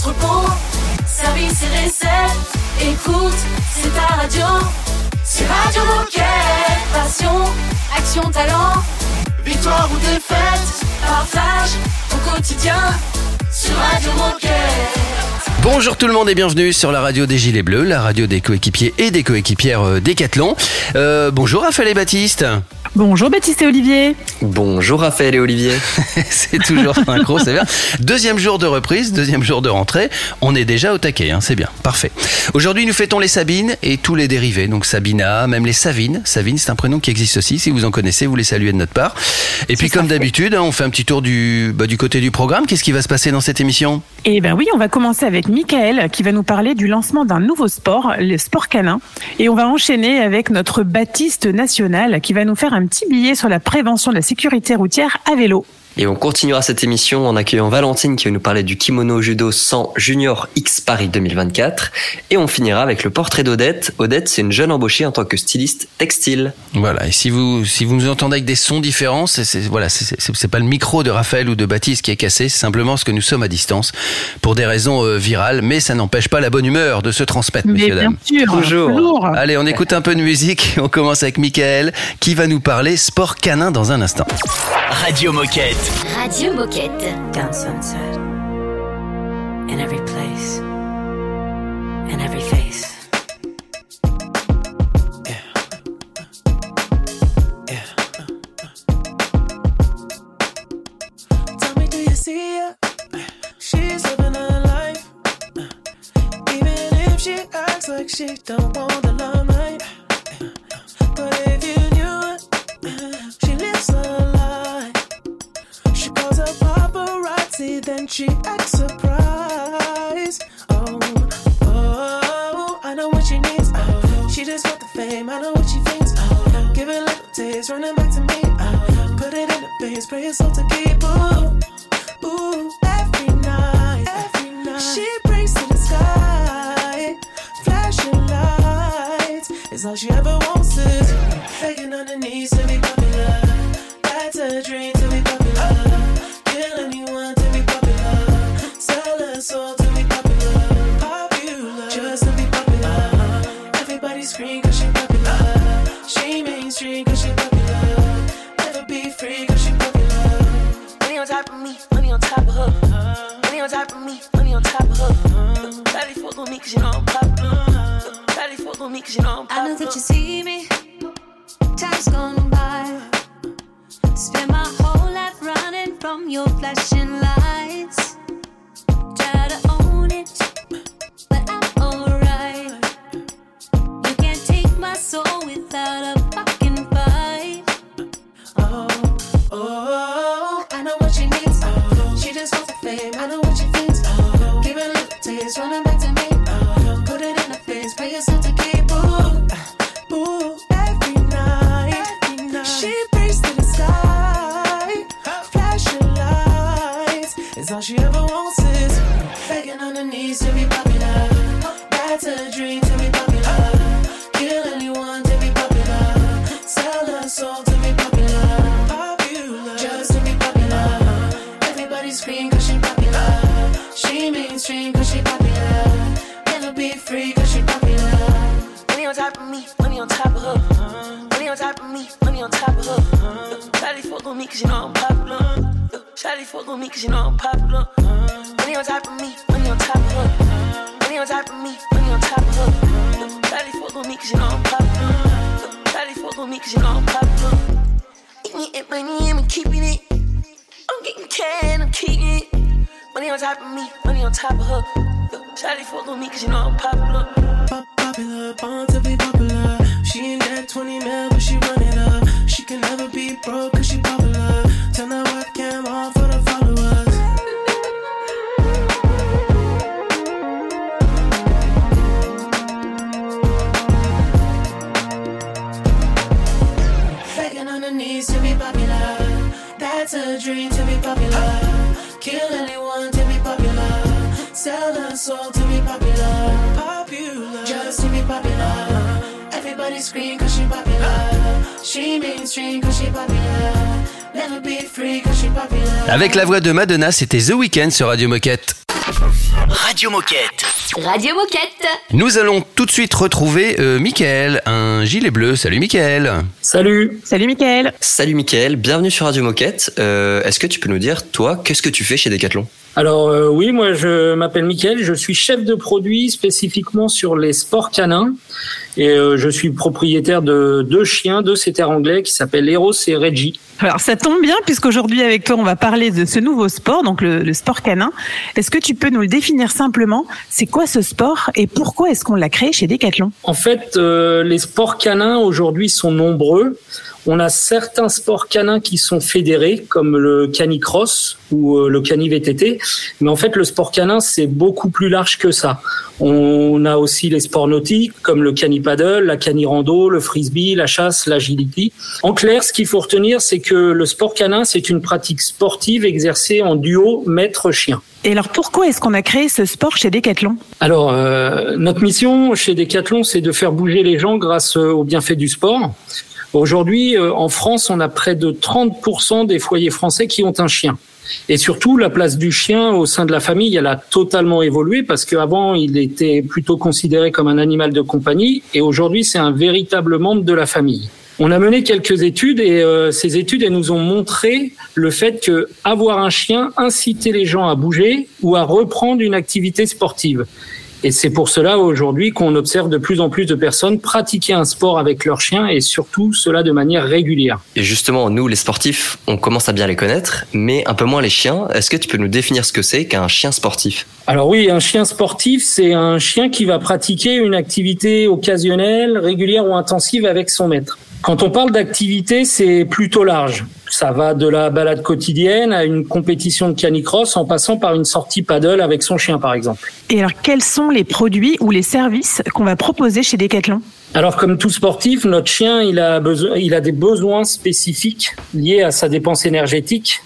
entrepôt, service et recette. Écoute, c'est ta radio. C'est Radio Moquette. Passion, action, talent. Victoire ou défaite, partage au quotidien sur Radio Moquette. Bonjour tout le monde et bienvenue sur la radio des Gilets Bleus, la radio des coéquipiers et des coéquipières euh, Décathlon. Euh, bonjour Raphaël et Baptiste. Bonjour Baptiste et Olivier. Bonjour Raphaël et Olivier. c'est toujours synchro, c'est bien. Deuxième jour de reprise, deuxième jour de rentrée. On est déjà au taquet, hein, c'est bien, parfait. Aujourd'hui, nous fêtons les Sabines et tous les dérivés. Donc Sabina, même les Savines. Savine, c'est un prénom qui existe aussi. Si vous en connaissez, vous les saluez de notre part. Et puis, comme d'habitude, hein, on fait un petit tour du, bah, du côté du programme. Qu'est-ce qui va se passer dans cette émission? Eh ben oui, on va commencer avec Michael qui va nous parler du lancement d'un nouveau sport, le sport canin. Et on va enchaîner avec notre Baptiste national qui va nous faire un petit billet sur la prévention de la sécurité routière à vélo. Et on continuera cette émission en accueillant Valentine qui va nous parler du kimono judo 100 Junior X Paris 2024. Et on finira avec le portrait d'Odette. Odette, c'est une jeune embauchée en tant que styliste textile. Voilà. Et si vous, si vous nous entendez avec des sons différents, c'est, c'est, voilà, c'est, c'est pas le micro de Raphaël ou de Baptiste qui est cassé, c'est simplement ce que nous sommes à distance pour des raisons euh, virales, mais ça n'empêche pas la bonne humeur de se transmettre, Mais messieurs, bien dames. sûr, toujours. Allez, on écoute un peu de musique. On commence avec Michael qui va nous parler sport canin dans un instant. Radio Moquette. Radio Moquette. down sunset. In every place. In every face. Tell me, do you see cause she's popular. She means she's popular. And a big free because she's popular. Anyone's happy me when you know I'm popular. Shawty fuck with me cause you know I'm popular. Eating it, money, I'm keeping it. I'm getting can, I'm keeping it. Money on top of me, money on top of her. Shawty fuck with me cause you know I'm popular. Pop- popular, born to be popular. She ain't that 20 mil, but she run it up. She can never be broke cause she popular. Turn that webcam on That's a dream to be popular. Kill anyone to be popular. Sell her soul to be popular. Popular, just to be popular. Everybody scream cause she popular. She mainstream cause she popular. Avec la voix de Madonna, c'était The Weeknd sur Radio Moquette. Radio Moquette. Radio Moquette. Nous allons tout de suite retrouver euh, Michael, un gilet bleu. Salut Michael. Salut. Salut Mickaël. Salut Mickaël, bienvenue sur Radio Moquette. Euh, Est-ce que tu peux nous dire, toi, qu'est-ce que tu fais chez Decathlon? Alors euh, oui, moi je m'appelle Mickaël, je suis chef de produit spécifiquement sur les sports canins et euh, je suis propriétaire de deux chiens, deux setters anglais qui s'appellent Eros et Reggie. Alors ça tombe bien puisqu'aujourd'hui avec toi on va parler de ce nouveau sport, donc le, le sport canin. Est-ce que tu peux nous le définir simplement? C'est quoi ce sport et pourquoi est-ce qu'on l'a créé chez Decathlon? En fait, euh, les sports canins aujourd'hui sont nombreux. On a certains sports canins qui sont fédérés, comme le canicross ou euh, le cani VTT. Mais en fait, le sport canin, c'est beaucoup plus large que ça. On a aussi les sports nautiques, comme le cani-paddle, la cani-rando, le frisbee, la chasse, l'agility. En clair, ce qu'il faut retenir, c'est que le sport canin, c'est une pratique sportive exercée en duo maître-chien. Et alors pourquoi est-ce qu'on a créé ce sport chez Decathlon? Alors, euh, notre mission chez Decathlon, c'est de faire bouger les gens grâce euh, aux bienfaits du sport. Aujourd'hui, euh, en France, on a près de 30% des foyers français qui ont un chien. Et surtout, la place du chien au sein de la famille, elle a totalement évolué parce qu'avant, il était plutôt considéré comme un animal de compagnie et aujourd'hui, c'est un véritable membre de la famille. On a mené quelques études et euh, ces études nous ont montré le fait que avoir un chien incitait les gens à bouger ou à reprendre une activité sportive. Et c'est pour cela aujourd'hui qu'on observe de plus en plus de personnes pratiquer un sport avec leur chien et surtout cela de manière régulière. Et justement, nous, les sportifs, on commence à bien les connaître, mais un peu moins les chiens. Est-ce que tu peux nous définir ce que c'est qu'un chien sportif? Alors oui, un chien sportif, c'est un chien qui va pratiquer une activité occasionnelle, régulière ou intensive avec son maître. Quand on parle d'activité, c'est plutôt large. Ça va de la balade quotidienne à une compétition de canicross en passant par une sortie paddle avec son chien par exemple. Et alors quels sont les produits ou les services qu'on va proposer chez Decathlon? Alors comme tout sportif, notre chien, il a besoin, il a des besoins spécifiques liés à sa dépense énergétique.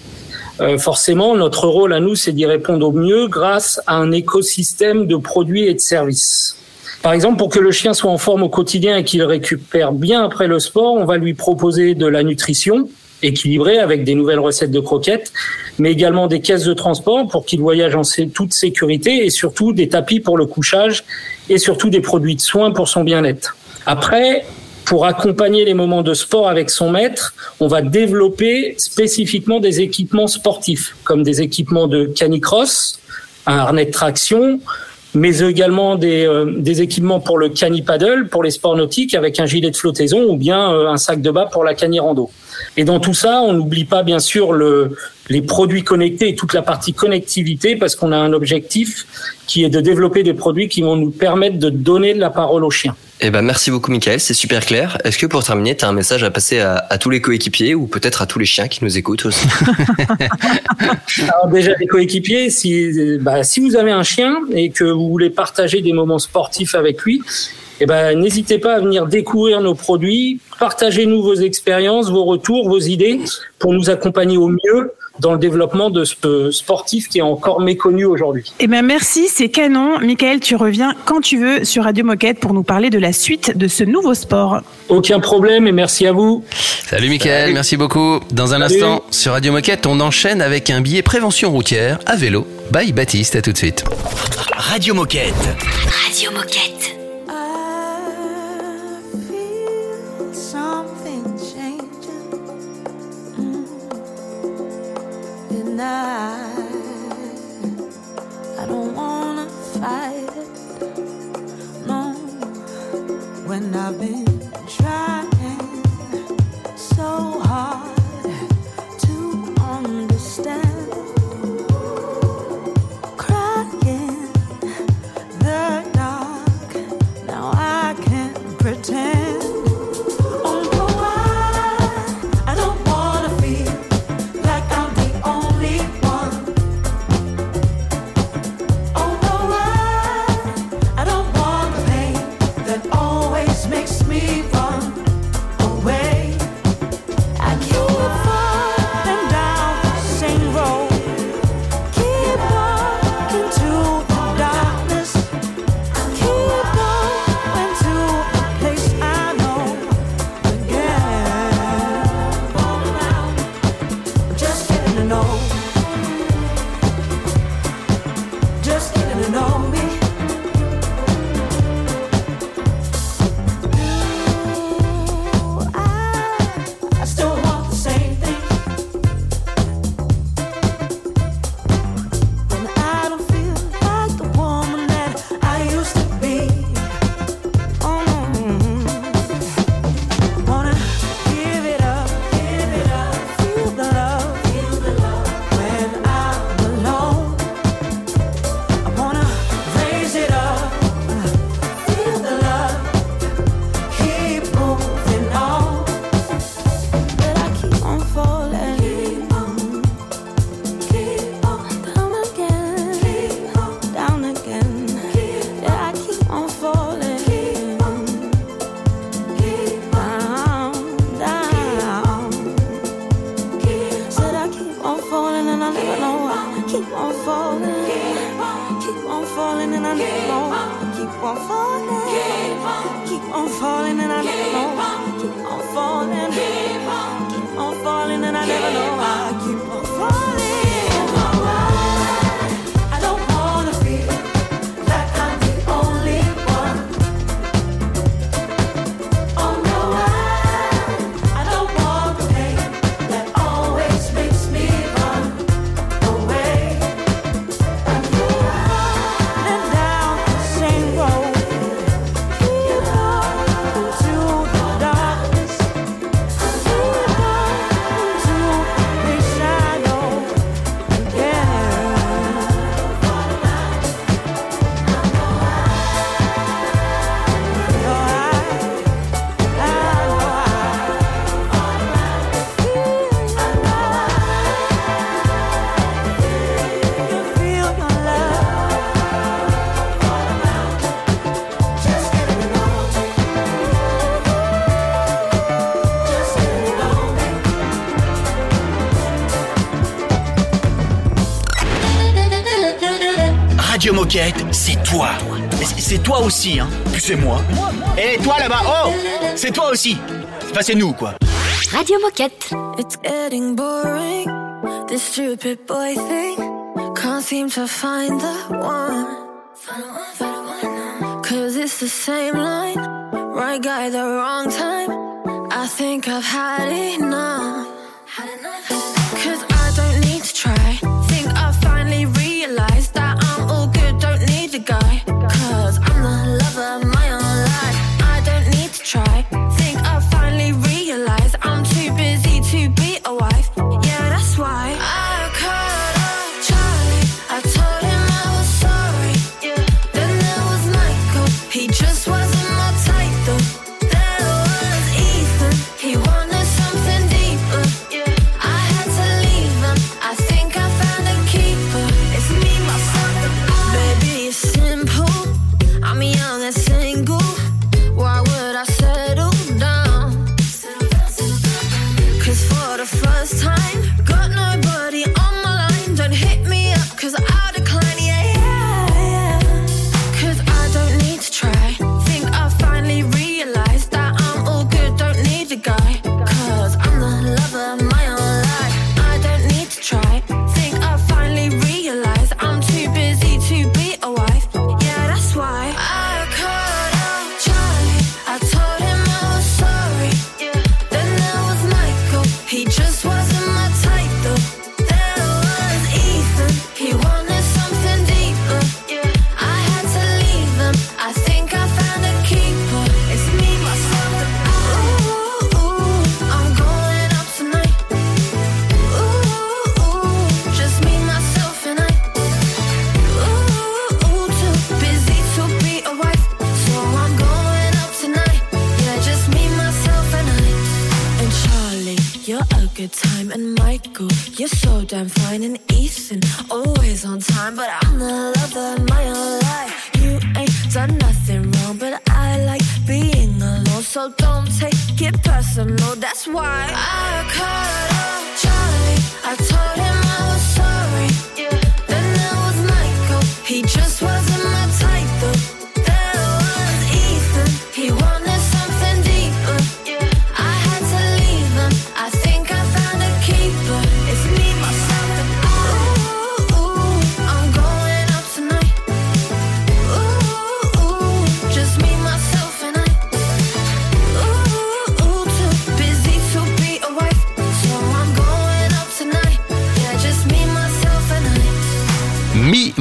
Euh, forcément, notre rôle à nous, c'est d'y répondre au mieux grâce à un écosystème de produits et de services. Par exemple, pour que le chien soit en forme au quotidien et qu'il récupère bien après le sport, on va lui proposer de la nutrition équilibrée avec des nouvelles recettes de croquettes, mais également des caisses de transport pour qu'il voyage en toute sécurité et surtout des tapis pour le couchage et surtout des produits de soins pour son bien-être. Après, pour accompagner les moments de sport avec son maître, on va développer spécifiquement des équipements sportifs, comme des équipements de canicross, un harnais de traction, mais également des, euh, des équipements pour le cani-paddle, pour les sports nautiques, avec un gilet de flottaison ou bien euh, un sac de bas pour la cani-rando. Et dans tout ça, on n'oublie pas bien sûr le, les produits connectés et toute la partie connectivité, parce qu'on a un objectif qui est de développer des produits qui vont nous permettre de donner de la parole aux chiens. Eh ben, merci beaucoup, Michael. C'est super clair. Est-ce que pour terminer, tu as un message à passer à, tous les coéquipiers ou peut-être à tous les chiens qui nous écoutent aussi? Alors déjà les coéquipiers, si, bah, si vous avez un chien et que vous voulez partager des moments sportifs avec lui, eh ben, n'hésitez pas à venir découvrir nos produits, partagez-nous vos expériences, vos retours, vos idées pour nous accompagner au mieux dans le développement de ce sportif qui est encore méconnu aujourd'hui. Eh ben merci, c'est canon. Michael, tu reviens quand tu veux sur Radio Moquette pour nous parler de la suite de ce nouveau sport. Aucun problème et merci à vous. Salut Michael, merci beaucoup. Dans un Salut. instant, sur Radio Moquette, on enchaîne avec un billet prévention routière à vélo. Bye Baptiste, à tout de suite. Radio Moquette. Radio Moquette. When I've been trying Radio Moquette, c'est toi. C'est- C'est toi aussi, hein. Puis c'est moi. Et toi là-bas, oh C'est toi aussi. Enfin, c'est nous, quoi. Radio Moquette. It's getting boring, this stupid boy thing. Can't seem to find the one. Cause it's the same line, right guy, the wrong time. I think I've had enough.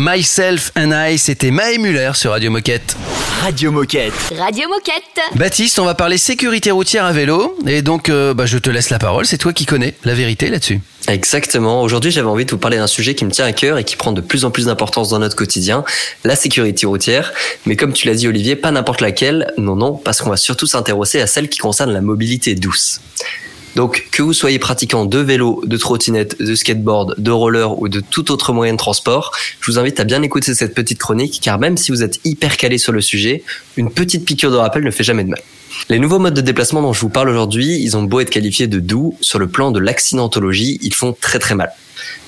Myself and I, c'était Mae Muller sur Radio Moquette. Radio Moquette. Radio Moquette. Baptiste, on va parler sécurité routière à vélo. Et donc, euh, bah, je te laisse la parole. C'est toi qui connais la vérité là-dessus. Exactement. Aujourd'hui, j'avais envie de vous parler d'un sujet qui me tient à cœur et qui prend de plus en plus d'importance dans notre quotidien, la sécurité routière. Mais comme tu l'as dit, Olivier, pas n'importe laquelle. Non, non, parce qu'on va surtout s'intéresser à celle qui concerne la mobilité douce. Donc, que vous soyez pratiquant de vélo, de trottinette, de skateboard, de roller ou de tout autre moyen de transport, je vous invite à bien écouter cette petite chronique car même si vous êtes hyper calé sur le sujet, une petite piqûre de rappel ne fait jamais de mal. Les nouveaux modes de déplacement dont je vous parle aujourd'hui, ils ont beau être qualifiés de doux, sur le plan de l'accidentologie, ils font très très mal.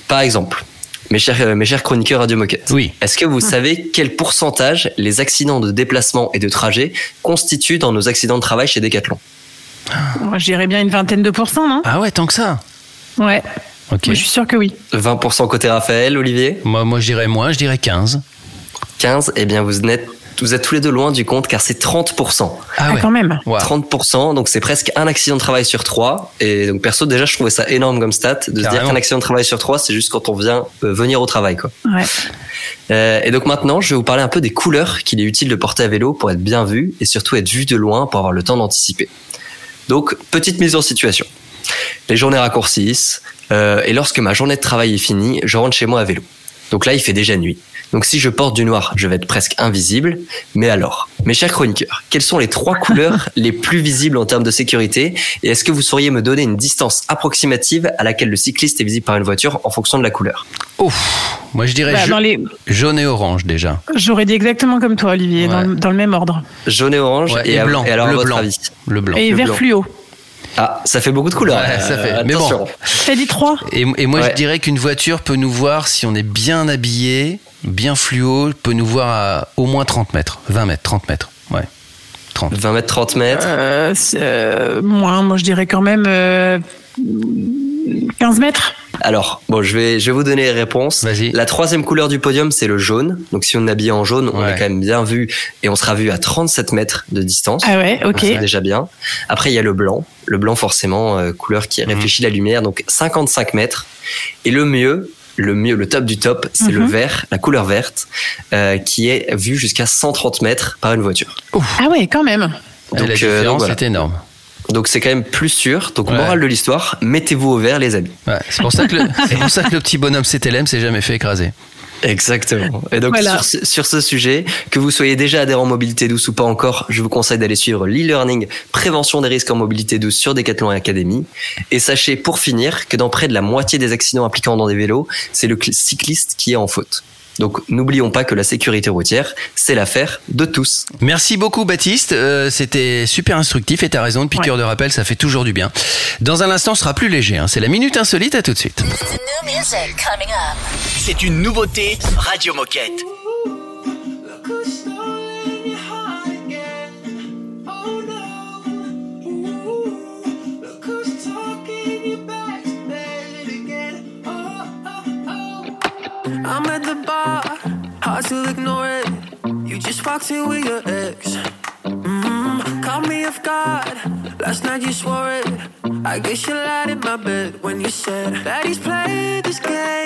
Par exemple, Mes chers, euh, mes chers chroniqueurs Radio Moquette. Oui. Est-ce que vous savez quel pourcentage les accidents de déplacement et de trajet constituent dans nos accidents de travail chez Decathlon? Moi, je dirais bien une vingtaine de pourcents, non? Ah ouais, tant que ça? Ouais. Ok. Mais je suis sûr que oui. 20% côté Raphaël, Olivier? Moi, moi, je dirais moins, je dirais 15. 15 Eh bien, vous êtes, vous êtes tous les deux loin du compte car c'est 30%. Ah, ouais. quand même. Wow. 30%, donc c'est presque un accident de travail sur trois. Et donc perso, déjà, je trouvais ça énorme comme stat de se dire qu'un accident de travail sur trois, c'est juste quand on vient euh, venir au travail, quoi. Ouais. Euh, et donc maintenant, je vais vous parler un peu des couleurs qu'il est utile de porter à vélo pour être bien vu et surtout être vu de loin pour avoir le temps d'anticiper. Donc, petite mise en situation. Les journées raccourcissent euh, et lorsque ma journée de travail est finie, je rentre chez moi à vélo. Donc là, il fait déjà nuit. Donc si je porte du noir, je vais être presque invisible. Mais alors, mes chers chroniqueurs, quelles sont les trois couleurs les plus visibles en termes de sécurité Et est-ce que vous sauriez me donner une distance approximative à laquelle le cycliste est visible par une voiture en fonction de la couleur? Ouf. Moi, je dirais Bah, ja- dans les... jaune et orange déjà. J'aurais dit exactement comme toi, Olivier, dans, Ouais. le- dans le même ordre. Jaune et orange Ouais, et, et blanc, et alors le votre blanc. avis Le blanc. Et Le vert blanc. fluo. Ah, ça fait beaucoup de couleurs. Ouais, ça fait. Mais attention. bon. T'as dit trois Et, et moi, Ouais. je dirais qu'une voiture peut nous voir si on est bien habillé, bien fluo, peut nous voir à au moins 30 mètres, 20 mètres, 30 mètres. Ouais. 30. 20 mètres, 30 mètres. euh, euh, Moins, moi je dirais quand même euh, 15 mètres. Alors, bon, je vais, je vais vous donner les réponses. Vas-y. La troisième couleur du podium, c'est le jaune. Donc, si on est habillé en jaune, on Ouais. est quand même bien vu et on sera vu à 37 mètres de distance. Ah ouais, ok. Donc, C'est déjà bien. Après, il y a le blanc. Le blanc, forcément, euh, couleur qui réfléchit la lumière. Donc, 55 mètres. Et le mieux, le mieux, le top du top, c'est le Mhm. vert, la couleur verte, euh, qui est vue jusqu'à 130 mètres par une voiture. Ah ouais, quand même. Donc, la euh, différence donc voilà. est énorme. Donc, c'est quand même plus sûr. Donc, Ouais. morale de l'histoire, mettez-vous au vert, les amis. Ouais, c'est pour ça que le, c'est pour ça que le petit bonhomme CTLM s'est jamais fait écraser. Exactement. Et donc Voilà. sur, ce, sur ce sujet, que vous soyez déjà adhérent mobilité douce ou pas encore, je vous conseille d'aller suivre l'e-learning prévention des risques en mobilité douce sur Decathlon Academy. Et sachez pour finir que dans près de la moitié des accidents impliquant dans des vélos, c'est le cl- cycliste qui est en faute. Donc n'oublions pas que la sécurité routière, c'est l'affaire de tous. Merci beaucoup Baptiste, Euh, c'était super instructif et t'as raison, une piqûre de rappel, ça fait toujours du bien. Dans un instant, ce sera plus léger, hein. c'est la minute insolite, à tout de suite. C'est une nouveauté Radio Moquette. Hard to ignore it. You just walked in with your ex. Mm, caught me off guard. Last night you swore it. I guess you lied in my bed when you said that he's played this game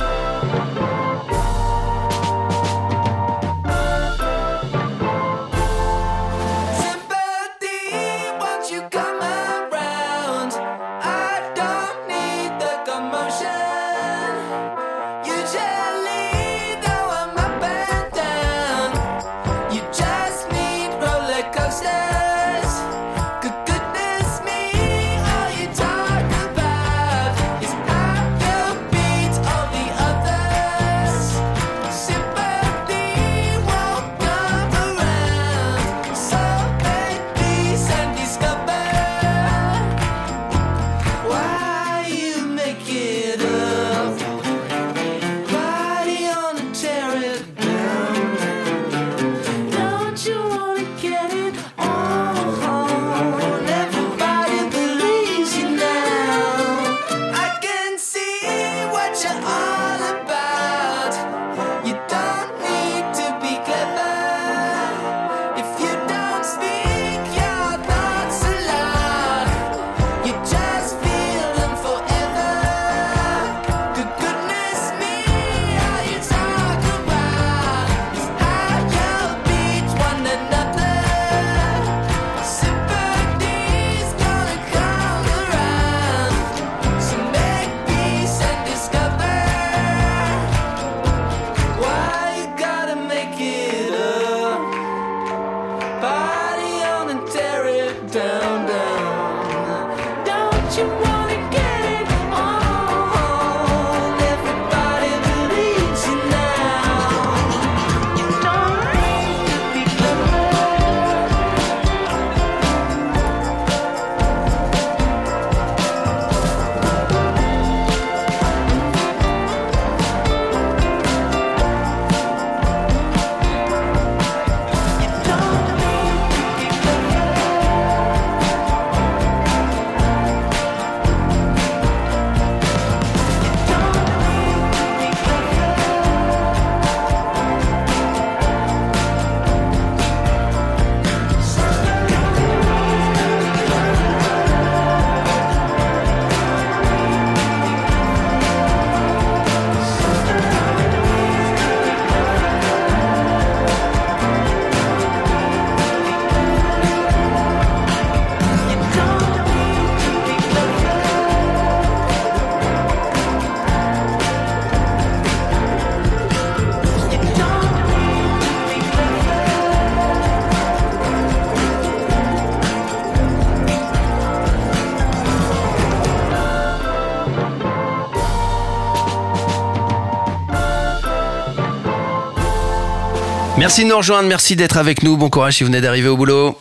Merci de nous rejoindre, merci d'être avec nous. Bon courage si vous venez d'arriver au boulot.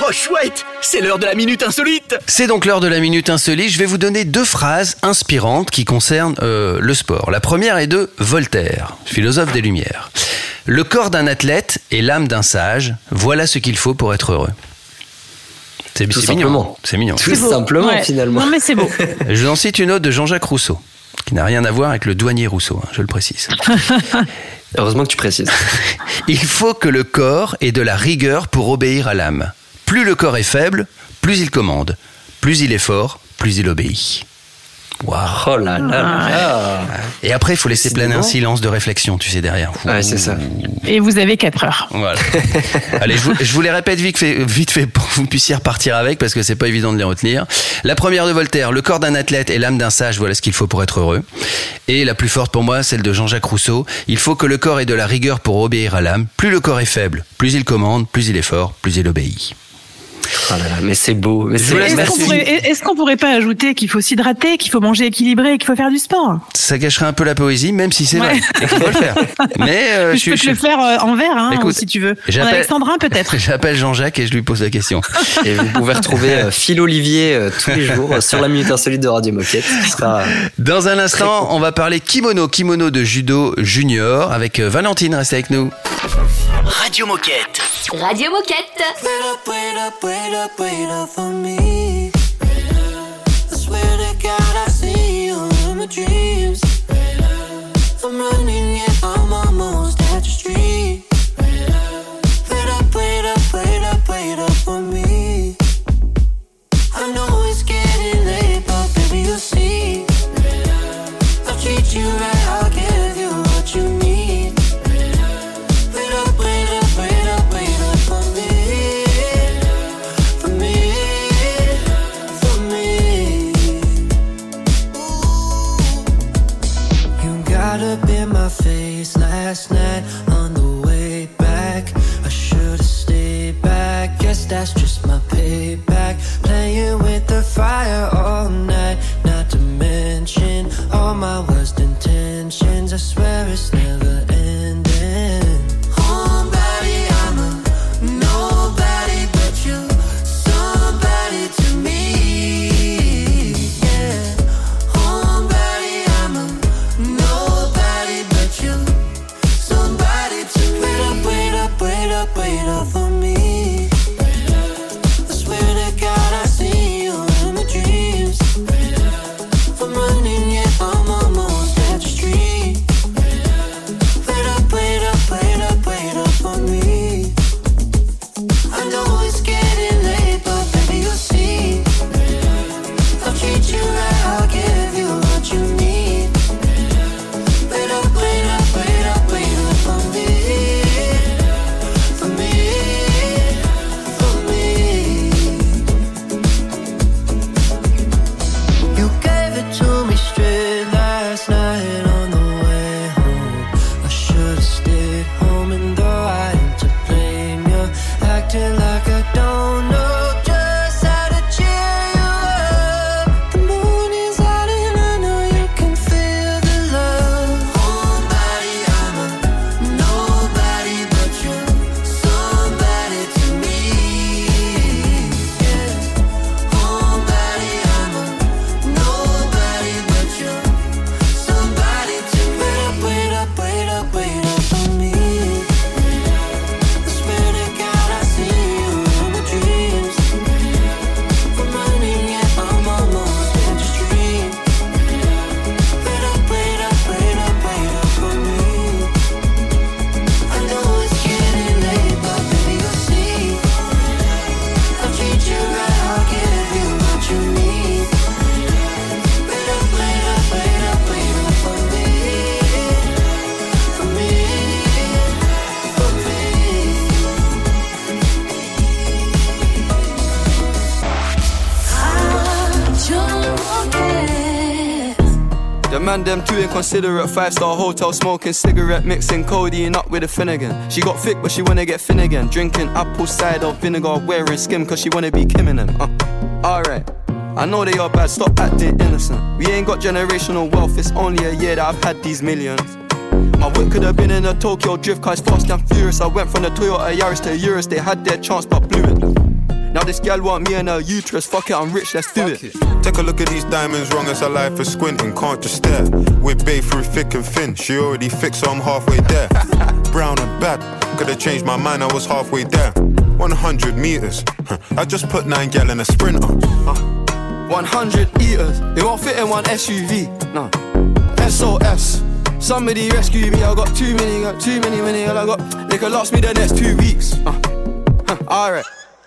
Oh chouette, c'est l'heure de la minute insolite. C'est donc l'heure de la minute insolite. Je vais vous donner deux phrases inspirantes qui concernent euh, le sport. La première est de Voltaire, philosophe des Lumières. Le corps d'un athlète et l'âme d'un sage, voilà ce qu'il faut pour être heureux. C'est mignon. simplement. C'est mignon. Tout simplement, Ouais. finalement. Non mais c'est beau. Je vous en cite une autre de Jean-Jacques Rousseau, qui n'a rien à voir avec le douanier Rousseau, hein, je le précise. Heureusement que tu précises. Il faut que le corps ait de la rigueur pour obéir à l'âme. Plus le corps est faible, plus il commande. Plus il est fort, plus il obéit. Waouh. Oh là là. Et après, il faut laisser planer un silence de réflexion, tu sais, derrière. Ouais, c'est ça. Et vous avez 4 heures. Voilà. Allez, je vous, je vous les répète vite fait, vite fait pour que vous puissiez repartir avec parce que c'est pas évident de les retenir. La première de Voltaire, le corps d'un athlète et l'âme d'un sage, voilà ce qu'il faut pour être heureux. Et la plus forte pour moi, celle de Jean-Jacques Rousseau, il faut que le corps ait de la rigueur pour obéir à l'âme. Plus le corps est faible, plus il commande, plus il est fort, plus il obéit. Oh là là, mais c'est beau. Est-ce qu'on pourrait, est-ce qu'on pourrait pas ajouter qu'il faut s'hydrater, qu'il faut manger équilibré qu'il faut faire du sport? Ça cacherait un peu la poésie, même si c'est Ouais. vrai. Qu'il faut le faire. Mais euh, Je, peux te le faire euh, en verre, hein, Écoute, si tu veux. En alexandrin peut-être. J'appelle Jean-Jacques et je lui pose la question. Et vous pouvez retrouver euh, Phil Olivier euh, tous les jours sur la Minute Insolite de Radio Moquette. sera, Dans un instant, on va parler kimono, kimono de judo junior avec Valentine. Restez avec nous. Radio Moquette. Radio Moquette. Wait up, wait up, for me. I swear to God, I see you in my dreams. I'm running, inconsiderate. Five star hotel smoking cigarette, mixing codeine up with a Finnegan. She got thick, but she wanna get Finnegan. Drinking apple cider vinegar, wearing skim, cause she wanna be Kim in them. Uh, Alright. I know they are bad, stop acting innocent. We ain't got generational wealth, it's only a year that I've had these millions. My whip could have been in a Tokyo drift car, it's fast and furious. I went from the Toyota Yaris to Urus, they had their chance but blew it. Now this gal want me and her uterus, fuck it, I'm rich, let's do it. Take a look at these diamonds, wrong as her life is squinting, can't just stare. We're bae through thick and thin, she already fixed, so I'm halfway there. Brown and bad, could have changed my mind, I was halfway there. 100 meters, I just put nine gal in a sprinter. 100 eaters, they won't fit in one SUV. No. SOS. Somebody rescue me, I got too many, got too many, many, all I got. They could last me the next two weeks. Uh. Huh, Alright.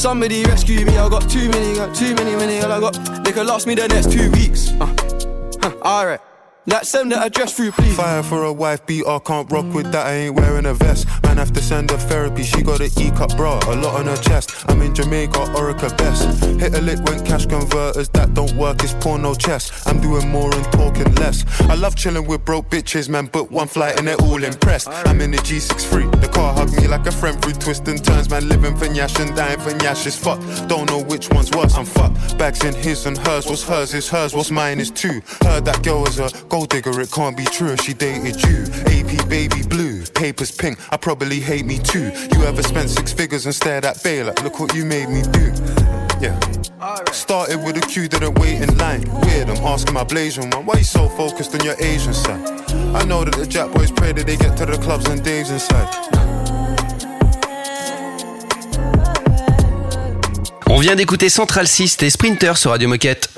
Somebody rescue me, I got too many, got too many, many, all I got. They could last me the next two weeks. Uh, huh, alright. That send that address through, please. Fire for a wife beater, can't rock with that, I ain't wearing a vest. Man, have to send her therapy, she got an E cup bra, a lot on her chest. I'm in Jamaica, Orica best. Hit a lick when cash converters, that don't work, it's porno chess. I'm doing more and talking less. I love chilling with broke bitches, man, but one flight and they're all impressed. I'm in the G63, the car hug me like a friend through twists and turns, man, living for Nyash and dying for Nyash is fuck. Don't know which one's worse, I'm fucked. Bags in his and hers, what's hers is hers, what's mine is two. Heard that girl was a gold digger, it can't be true if she dated you. AP baby blue, papers pink, I probably hate me too. You ever spent six figures and stared at Bay like, look what you made me do. Yeah. Started with a queue, didn't wait in line. Weird, I'm asking my Blasian one, why you so focused on your Asian side? I know that the Jack boys pray that they get to the clubs and Dave's inside. Vient d'écouter Central 6 et Sprinter sur Radio Moquette.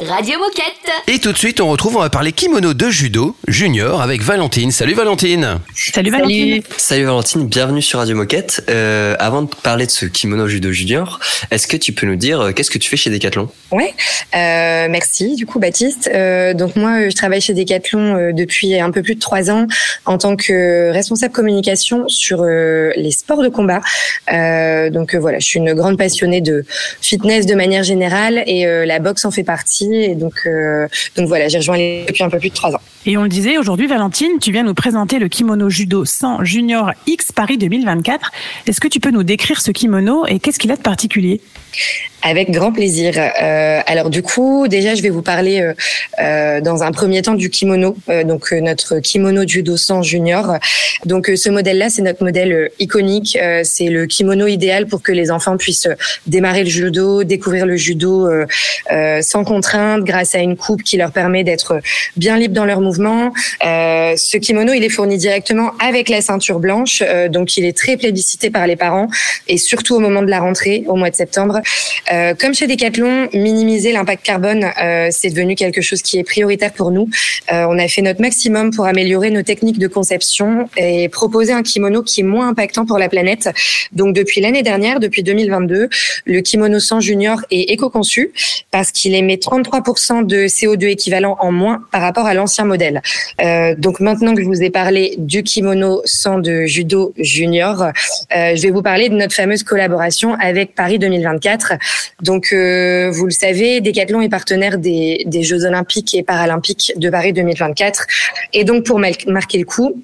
Radio Moquette. Et tout de suite, on retrouve, on va parler kimono de judo junior avec Valentine. Salut Valentine. Salut Valentine. Salut Valentine, bienvenue sur Radio Moquette. Euh, avant de parler de ce kimono judo junior, est-ce que tu peux nous dire euh, qu'est-ce que tu fais chez Decathlon? Ouais, euh, merci du coup Baptiste. Euh, donc moi, je travaille chez Decathlon euh, depuis un peu plus de trois ans en tant que responsable communication sur euh, les sports de combat. Euh, donc euh, voilà, je suis une grande passionnée de fitness de manière générale et euh, la boxe en fait partie. Et donc euh, donc voilà, j'ai rejoint depuis un peu plus de trois ans. Et on le disait, aujourd'hui, Valentine, tu viens nous présenter le kimono judo 100 Junior X Paris 2024. Est-ce que tu peux nous décrire ce kimono et qu'est-ce qu'il a de particulier? Avec grand plaisir. Euh, alors du coup, déjà, je vais vous parler euh, euh, dans un premier temps du kimono, donc notre kimono judo 100 junior. Donc ce modèle-là, c'est notre modèle iconique. C'est le kimono idéal pour que les enfants puissent démarrer le judo, découvrir le judo sans contrainte, grâce à une coupe qui leur permet d'être bien libres dans leurs mouvements. Euh, ce kimono, il est fourni directement avec la ceinture blanche, euh, donc il est très plébiscité par les parents et surtout au moment de la rentrée, au mois de septembre. Euh, comme chez Decathlon, minimiser l'impact carbone, euh, c'est devenu quelque chose qui est prioritaire pour nous. Euh, on a fait notre maximum pour améliorer nos techniques de conception et proposer un kimono qui est moins impactant pour la planète. Donc depuis l'année dernière, depuis 2022, le kimono 100 junior est éco-conçu parce qu'il émet 33% de CO2 équivalent en moins par rapport à l'ancien modèle. Euh, donc maintenant que je vous ai parlé du kimono 100 de judo junior, euh, je vais vous parler de notre fameuse collaboration avec Paris 2024. Donc euh, vous le savez, Decathlon est partenaire des, Jeux olympiques et paralympiques de Paris 2024. Et donc pour marquer le coup,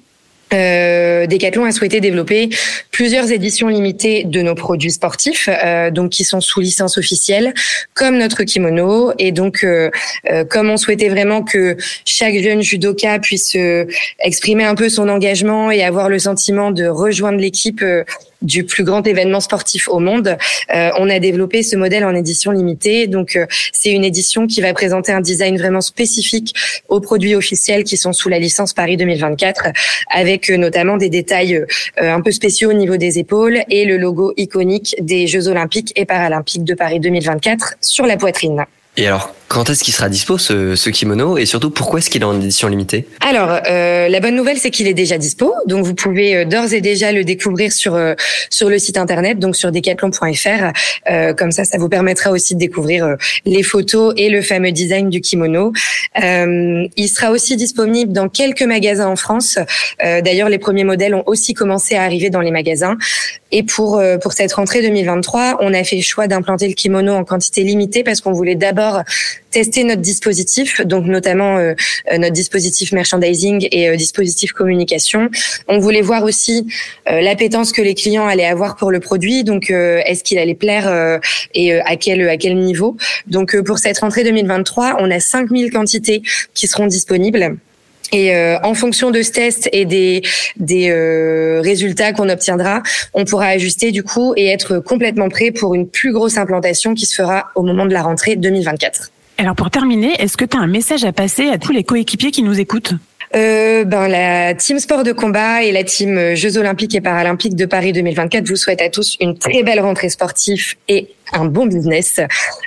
euh, Decathlon a souhaité développer plusieurs éditions limitées de nos produits sportifs, euh, donc qui sont sous licence officielle, comme notre kimono. Et donc, euh, euh, comme on souhaitait vraiment que chaque jeune judoka puisse euh, exprimer un peu son engagement et avoir le sentiment de rejoindre l'équipe euh, du plus grand événement sportif au monde, euh, on a développé ce modèle en édition limitée. Donc, euh, c'est une édition qui va présenter un design vraiment spécifique aux produits officiels qui sont sous la licence Paris 2024, avec euh, notamment des détails euh, un peu spéciaux au niveau des épaules et le logo iconique des Jeux olympiques et paralympiques de Paris 2024 sur la poitrine. Et alors, quand est-ce qu'il sera dispo ce, ce kimono et surtout pourquoi est-ce qu'il est en édition limitée? Alors, euh, la bonne nouvelle, c'est qu'il est déjà dispo. Donc, vous pouvez euh, d'ores et déjà le découvrir sur euh, sur le site internet, donc sur decathlon.fr. Euh, comme ça, ça vous permettra aussi de découvrir euh, les photos et le fameux design du kimono. Euh, il sera aussi disponible dans quelques magasins en France. D'ailleurs, les premiers modèles ont aussi commencé à arriver dans les magasins. Et pour pour cette rentrée 2023, on a fait le choix d'implanter le kimono en quantité limitée parce qu'on voulait d'abord tester notre dispositif, donc notamment euh, euh, notre dispositif merchandising et euh, dispositif communication. On voulait voir aussi euh, l'appétence que les clients allaient avoir pour le produit, donc euh, est-ce qu'il allait plaire euh, et à quel à quel niveau. Donc pour cette rentrée 2023, on a 5000 quantités qui seront disponibles. Et euh, en fonction de ce test et des, des euh, résultats qu'on obtiendra, on pourra ajuster du coup et être complètement prêt pour une plus grosse implantation qui se fera au moment de la rentrée 2024. Alors pour terminer, est-ce que tu as un message à passer à tous les coéquipiers qui nous écoutent? Euh, ben la team sport de combat et la team euh, Jeux olympiques et paralympiques de Paris 2024 vous souhaitent à tous une très belle rentrée sportive et un bon business.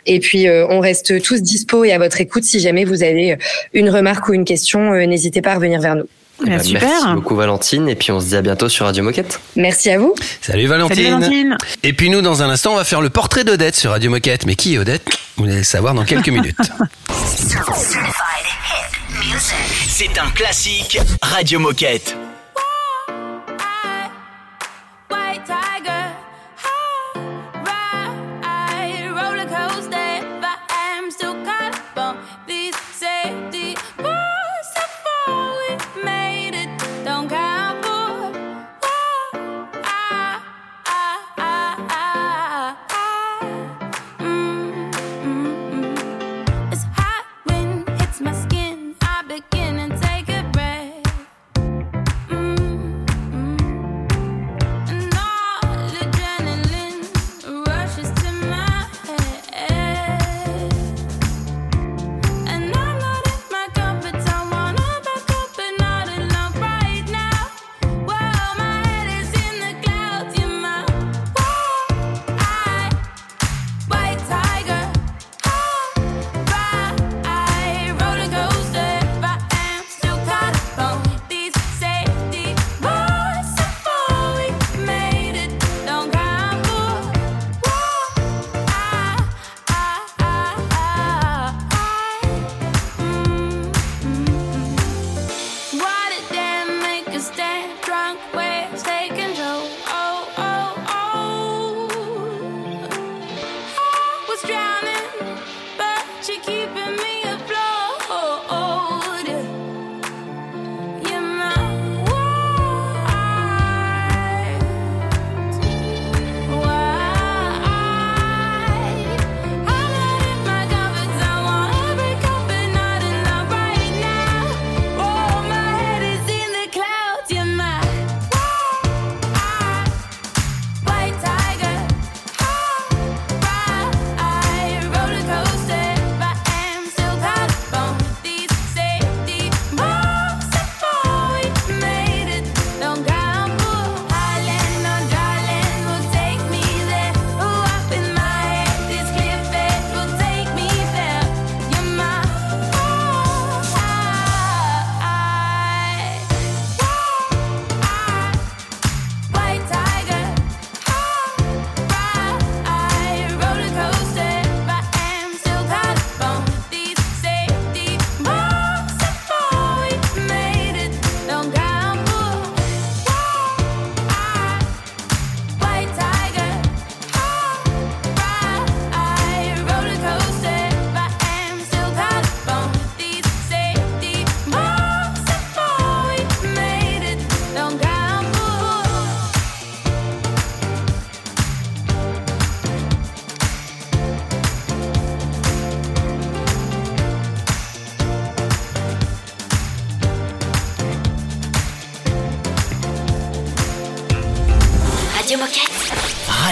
Et puis euh, on reste tous dispo et à votre écoute si jamais vous avez une remarque ou une question, euh, n'hésitez pas à revenir vers nous. Eh ben, super. Merci beaucoup Valentine et puis on se dit à bientôt sur Radio Moquette. Merci à vous. Salut Valentine. Salut Valentine. Et puis nous dans un instant on va faire le portrait d'Odette sur Radio Moquette. Mais qui est Odette? Vous allez le savoir dans quelques minutes. C'est un classique Radio Moquette.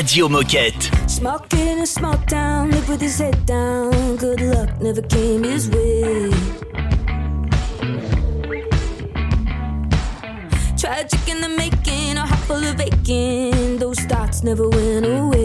Radio Moquette. Smoke in a small town, live with his head down. Good luck never came his way. Tragic in the making, a heart full of aching. Those thoughts never went away.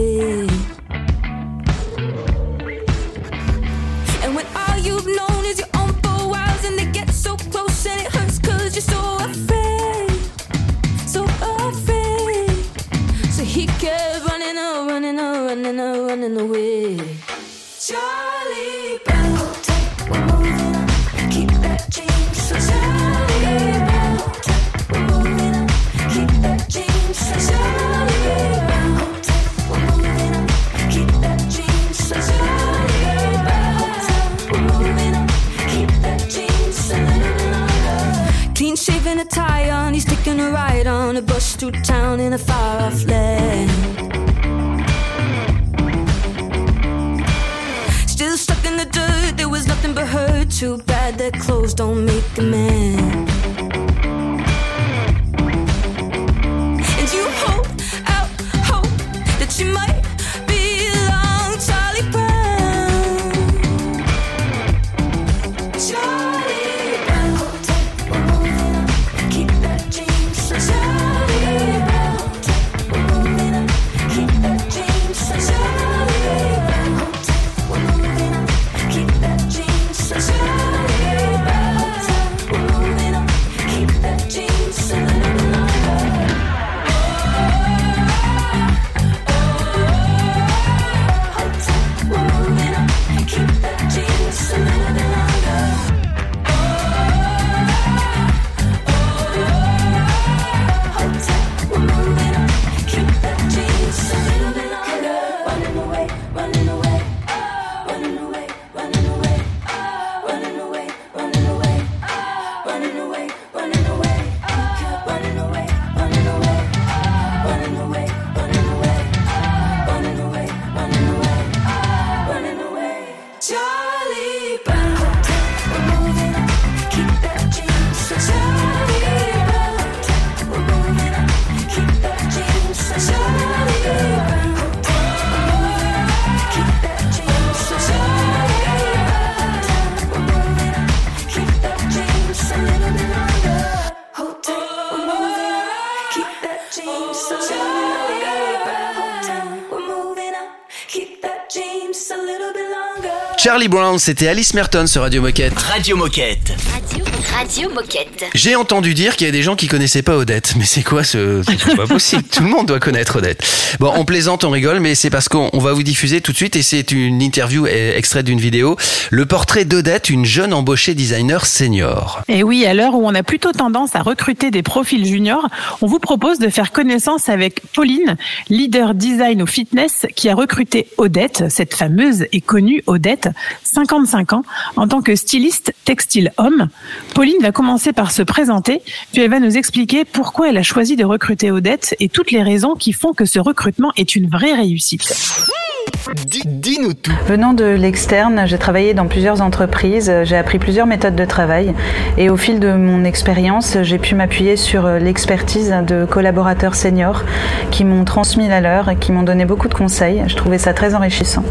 nothing but hurt. Too bad that clothes don't make a man. Charlie Brown, c'était Alice Merton sur Radio Moquette. Radio Moquette. Radio, Radio Moquette. J'ai entendu dire qu'il y a des gens qui connaissaient pas Odette, mais c'est quoi ce C'est pas possible. Tout le monde doit connaître Odette. Bon, on plaisante, on rigole, mais c'est parce qu'on on va vous diffuser tout de suite et c'est une interview eh, extraite d'une vidéo. Le portrait d'Odette, une jeune embauchée designer senior. Et oui, à l'heure où on a plutôt tendance à recruter des profils juniors, on vous propose de faire connaissance avec Pauline, leader design au fitness, qui a recruté Odette, cette fameuse et connue Odette, 55 ans, en tant que styliste textile homme. Pauline va commencer par se présenter, puis elle va nous expliquer pourquoi elle a choisi de recruter Odette et toutes les raisons qui font que ce recrutement est une vraie réussite. Dis-nous tout. Venant de l'externe, j'ai travaillé dans plusieurs entreprises, j'ai appris plusieurs méthodes de travail et au fil de mon expérience, j'ai pu m'appuyer sur l'expertise de collaborateurs seniors qui m'ont transmis la leur et qui m'ont donné beaucoup de conseils. Je trouvais ça très enrichissant.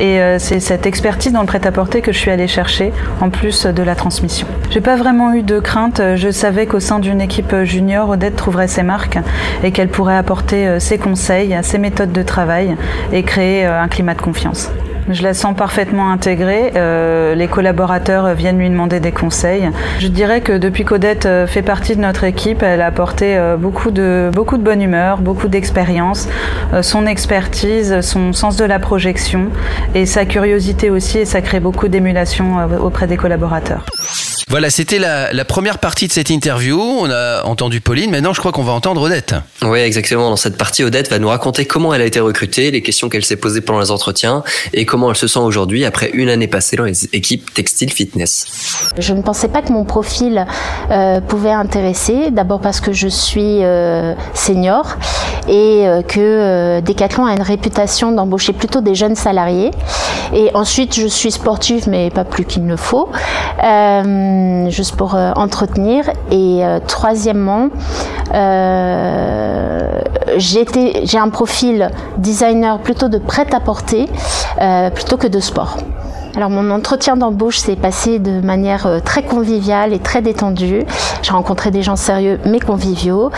Et euh, c'est cette expertise dans le prêt-à-porter que je suis allée chercher en plus de la transmission. J'ai pas vraiment eu de crainte, je savais qu'au sein d'une équipe junior, Odette trouverait ses marques et qu'elle pourrait apporter euh, ses conseils, ses méthodes de travail et créer euh, un climat de confiance. Je la sens parfaitement intégrée. Euh, les collaborateurs viennent lui demander des conseils. Je dirais que depuis qu'Odette euh, fait partie de notre équipe, elle a apporté euh, beaucoup de beaucoup de bonne humeur, beaucoup d'expérience, son expertise, son sens de la projection et sa curiosité aussi. Et ça crée beaucoup d'émulation auprès des collaborateurs. Voilà, c'était la, la première partie de cette interview. On a entendu Pauline. Maintenant, je crois qu'on va entendre Odette. Oui, exactement. Dans cette partie, Odette va nous raconter comment elle a été recrutée, les questions qu'elle s'est posées pendant les entretiens et comment elle se sent aujourd'hui après une année passée dans les équipes textile fitness. Je ne pensais pas que mon profil euh, pouvait intéresser, d'abord parce que je suis euh, senior et euh, que Decathlon a une réputation d'embaucher plutôt des jeunes salariés. Et ensuite, je suis sportive, mais pas plus qu'il ne faut, euh, juste pour euh, entretenir. Et euh, troisièmement, euh, j'ai un profil designer plutôt de prêt-à-porter plutôt que de sport. Alors mon entretien d'embauche s'est passé de manière très conviviale et très détendue. J'ai rencontré des gens sérieux mais conviviaux.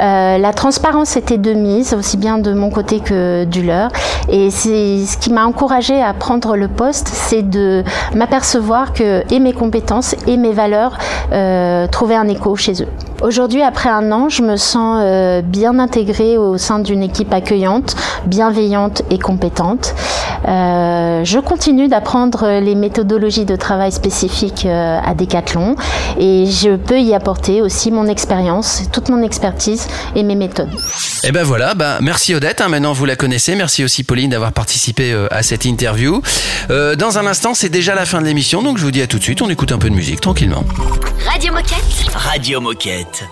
Euh, la transparence était de mise, aussi bien de mon côté que du leur. Et ce qui m'a encouragé à prendre le poste, c'est de m'apercevoir que et mes compétences et mes valeurs euh, trouvaient un écho chez eux. Aujourd'hui, après un an, je me sens euh, bien intégrée au sein d'une équipe accueillante, bienveillante et compétente. Euh, je continue d'apprendre les méthodologies de travail spécifiques à Decathlon et je peux y apporter aussi mon expérience, toute mon expertise et mes méthodes. Et ben voilà, bah, merci Odette, hein, maintenant vous la connaissez. Merci aussi Pauline d'avoir participé euh, à cette interview. Euh, dans un instant, c'est déjà la fin de l'émission, donc je vous dis à tout de suite, on écoute un peu de musique tranquillement. Radio Moquette. Radio Moquette.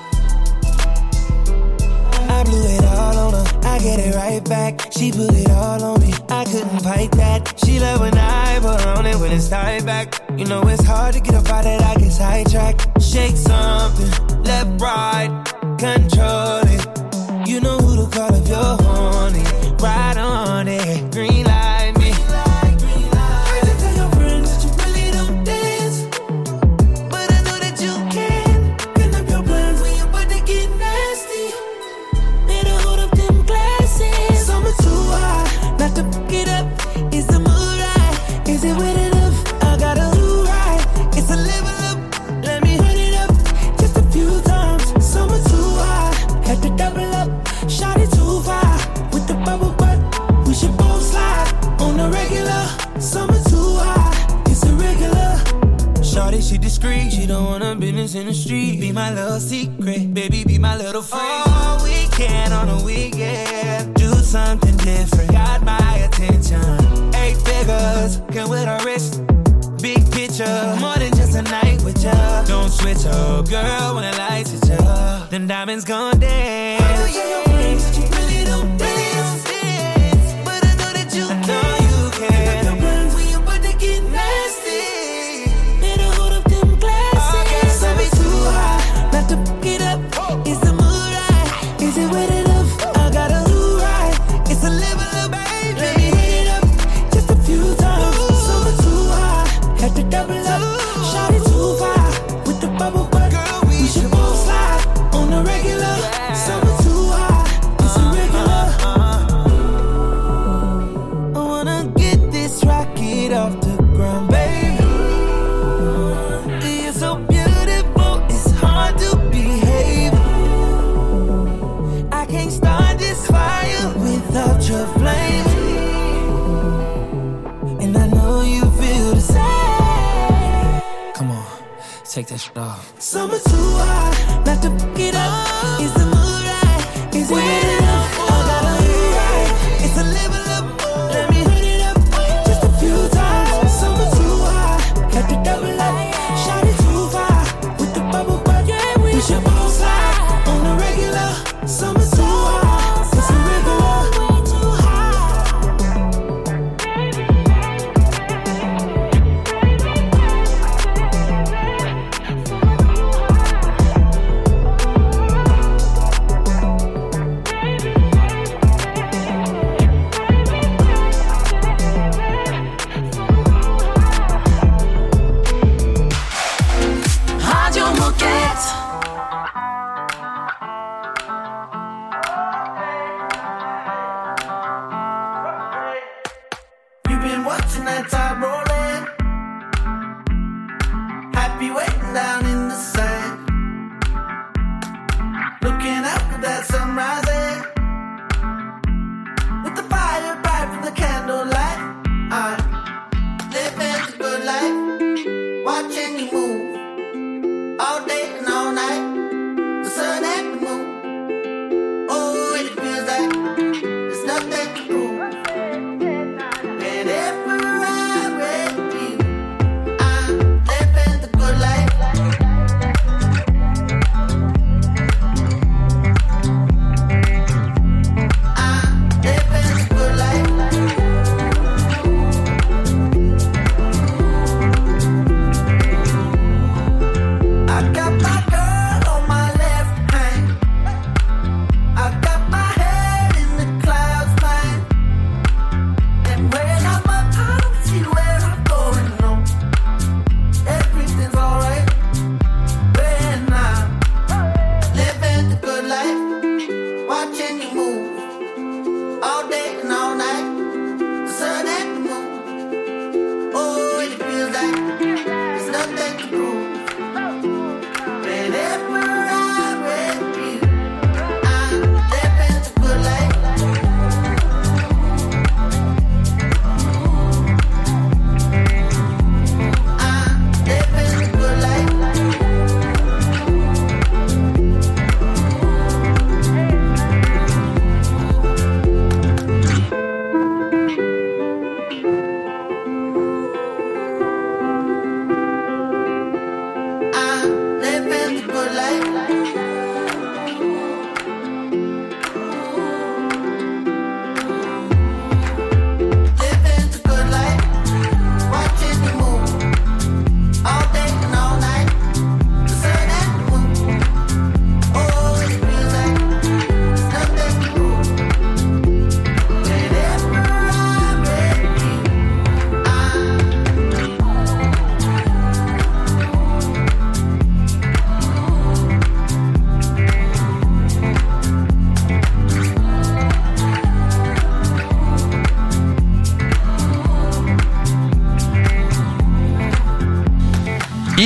I blew it all on her. I get it right back. She put it all on me. I couldn't fight that. She love when I put her on it when it's tied back. You know it's hard to get up out that I get sidetracked. Shake something, left, right, control it. You know who to call if you're horny. money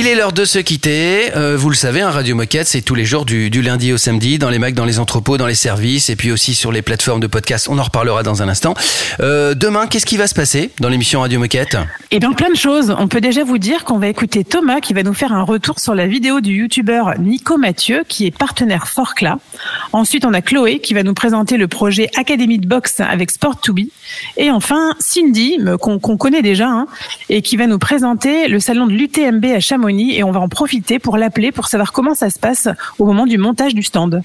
est l'heure de se quitter. Euh, vous le savez, un Radio Moquette, c'est tous les jours du, lundi au samedi, dans les macs, dans les entrepôts, dans les services, et puis aussi sur les plateformes de podcast. On en reparlera dans un instant. Euh, demain, qu'est-ce qui va se passer dans l'émission Radio Moquette? Eh bien, plein de choses. On peut déjà vous dire qu'on va écouter Thomas qui va nous faire un retour sur la vidéo du youtubeur Nico Mathieu, qui est partenaire Forcla. Ensuite, on a Chloé qui va nous présenter le projet Académie de boxe avec Sport2Be. Et enfin, Cindy, euh, qu'on connaît déjà, hein, et qui va nous présenter le salon de l'UTMB à Chamonix. Et on va en profiter pour l'appeler pour savoir comment ça se passe au moment du montage du stand.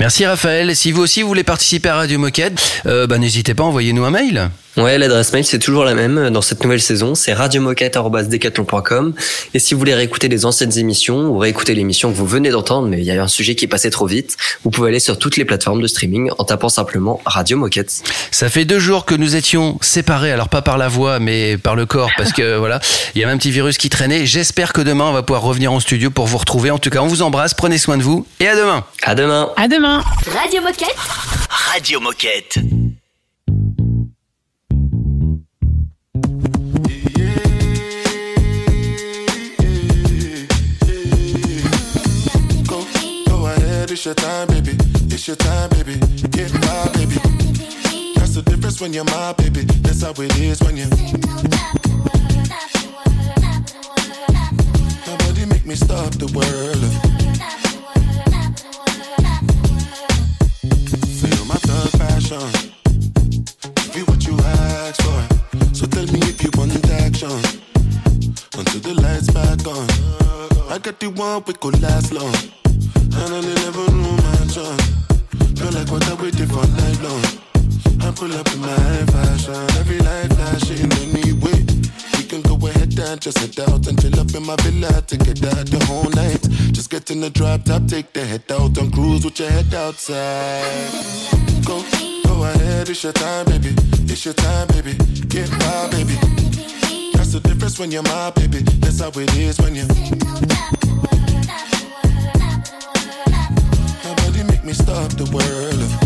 Merci Raphaël. Si vous aussi voulez participer à Radio Moquette, euh, bah, n'hésitez pas, envoyez-nous un mail. Ouais, l'adresse mail c'est toujours la même dans cette nouvelle saison, c'est radiomoquette@decathlon.com. Et si vous voulez réécouter les anciennes émissions ou réécouter l'émission que vous venez d'entendre, mais il y a un sujet qui est passé trop vite, vous pouvez aller sur toutes les plateformes de streaming en tapant simplement Radio Moquette. Ça fait deux jours que nous étions séparés, alors pas par la voix, mais par le corps, parce que voilà, il y avait un petit virus qui traînait. J'espère que demain on va pouvoir revenir en studio pour vous retrouver. En tout cas, on vous embrasse, prenez soin de vous et à demain. À demain. À demain. Radio Moquette. Radio Moquette. Go ahead, it's your time, baby. It's your time, baby. Get my baby. The difference when you're my baby. That's how it is when you. Nobody make me stop the world. Feel my thug passion. Give you what you ask for. So tell me if you want action. Until the lights back on. I got the one we could last long. And I never room mansion. Feel like what I waited for night long. I pull up in my fashion. Every light flashing anyway. We can go ahead and just head out and chill up in my villa to get out the whole night. Just get in the drop top, take the head out and cruise with your head outside. Go, go ahead, it's your time, baby. It's your time, baby. Get wild, baby. That's the difference when you're my baby. That's how it is when you. Nobody make me stop the world.